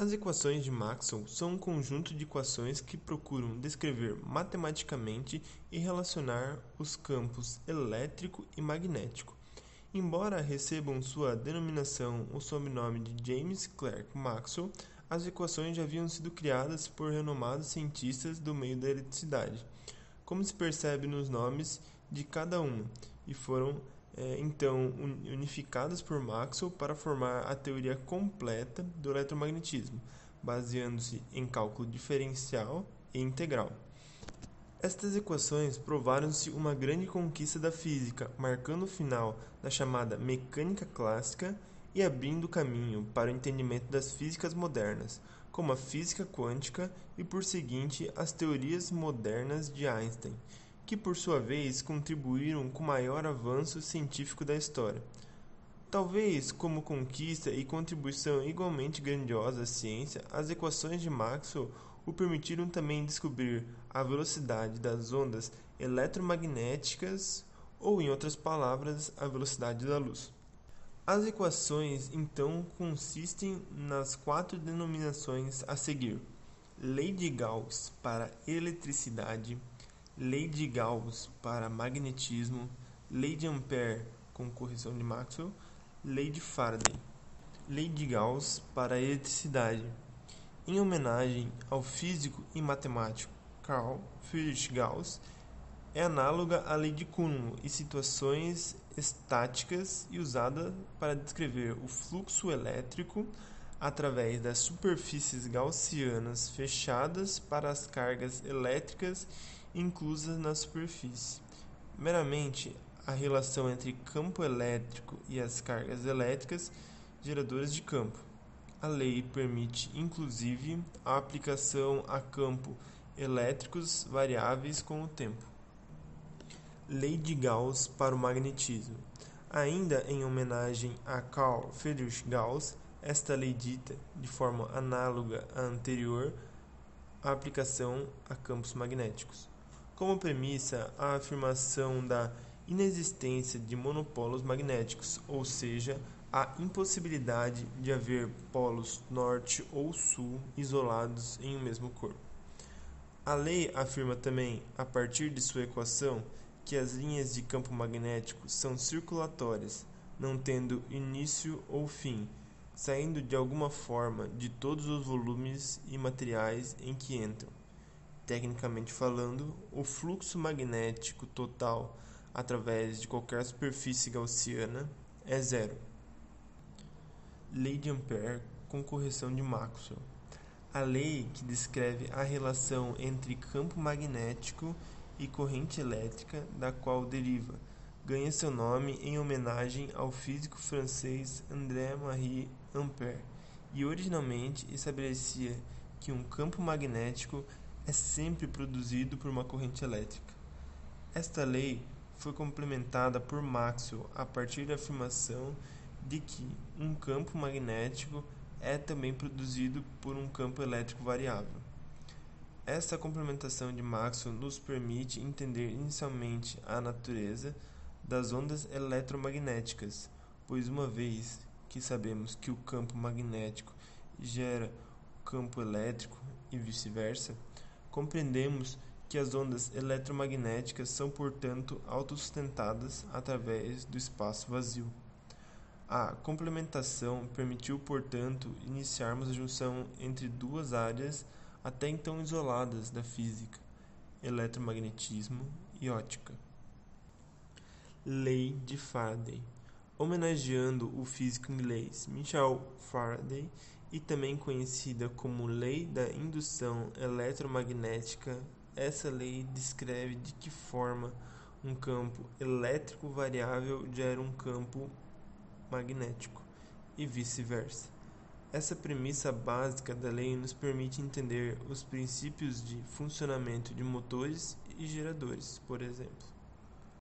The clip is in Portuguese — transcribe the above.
As equações de Maxwell são um conjunto de equações que procuram descrever matematicamente e relacionar os campos elétrico e magnético. Embora recebam sua denominação o sobrenome de James Clerk Maxwell, as equações já haviam sido criadas por renomados cientistas do meio da eletricidade, como se percebe nos nomes de cada uma, e foram é, então unificadas por Maxwell para formar a teoria completa do eletromagnetismo, baseando-se em cálculo diferencial e integral. Estas equações provaram-se uma grande conquista da física, marcando o final da chamada mecânica clássica e abrindo caminho para o entendimento das físicas modernas, como a física quântica e, por seguinte, as teorias modernas de Einstein, que por sua vez contribuíram com o maior avanço científico da história. Talvez como conquista e contribuição igualmente grandiosa à ciência, as equações de Maxwell o permitiram também descobrir a velocidade das ondas eletromagnéticas, ou, em outras palavras, a velocidade da luz. As equações então consistem nas quatro denominações a seguir: lei de Gauss para eletricidade, lei de Gauss para magnetismo, lei de Ampère com correção de Maxwell, lei de Faraday, lei de Gauss para eletricidade. Em homenagem ao físico e matemático Carl Friedrich Gauss, é análoga à lei de Coulomb e situações estáticas e usada para descrever o fluxo elétrico através das superfícies gaussianas fechadas para as cargas elétricas inclusas na superfície. Meramente a relação entre campo elétrico e as cargas elétricas geradoras de campo. A lei permite, inclusive, a aplicação a campo elétricos variáveis com o tempo. Lei de Gauss para o magnetismo. Ainda em homenagem a Carl Friedrich Gauss, esta lei dita, de forma análoga à anterior, a aplicação a campos magnéticos como premissa a afirmação da inexistência de monopolos magnéticos, ou seja, a impossibilidade de haver polos norte ou sul isolados em um mesmo corpo. A lei afirma também, a partir de sua equação, que as linhas de campo magnético são circulatórias, não tendo início ou fim, saindo de alguma forma de todos os volumes e materiais em que entram. Tecnicamente falando, o fluxo magnético total através de qualquer superfície gaussiana é zero. Lei de Ampère com correção de Maxwell. A lei que descreve a relação entre campo magnético e corrente elétrica, da qual deriva, ganha seu nome em homenagem ao físico francês André-Marie Ampère, e originalmente estabelecia que um campo magnético é sempre produzido por uma corrente elétrica. Esta lei foi complementada por Maxwell a partir da afirmação de que um campo magnético é também produzido por um campo elétrico variável. Esta complementação de Maxwell nos permite entender inicialmente a natureza das ondas eletromagnéticas, pois uma vez que sabemos que o campo magnético gera o campo elétrico e vice-versa, compreendemos que as ondas eletromagnéticas são, portanto, autossustentadas através do espaço vazio. A complementação permitiu, portanto, iniciarmos a junção entre duas áreas até então isoladas da física, eletromagnetismo e ótica. Lei de Faraday homenageando o físico inglês Michael Faraday e também conhecida como Lei da Indução Eletromagnética. Essa lei descreve de que forma um campo elétrico variável gera um campo magnético e vice-versa. Essa premissa básica da lei nos permite entender os princípios de funcionamento de motores e geradores, por exemplo.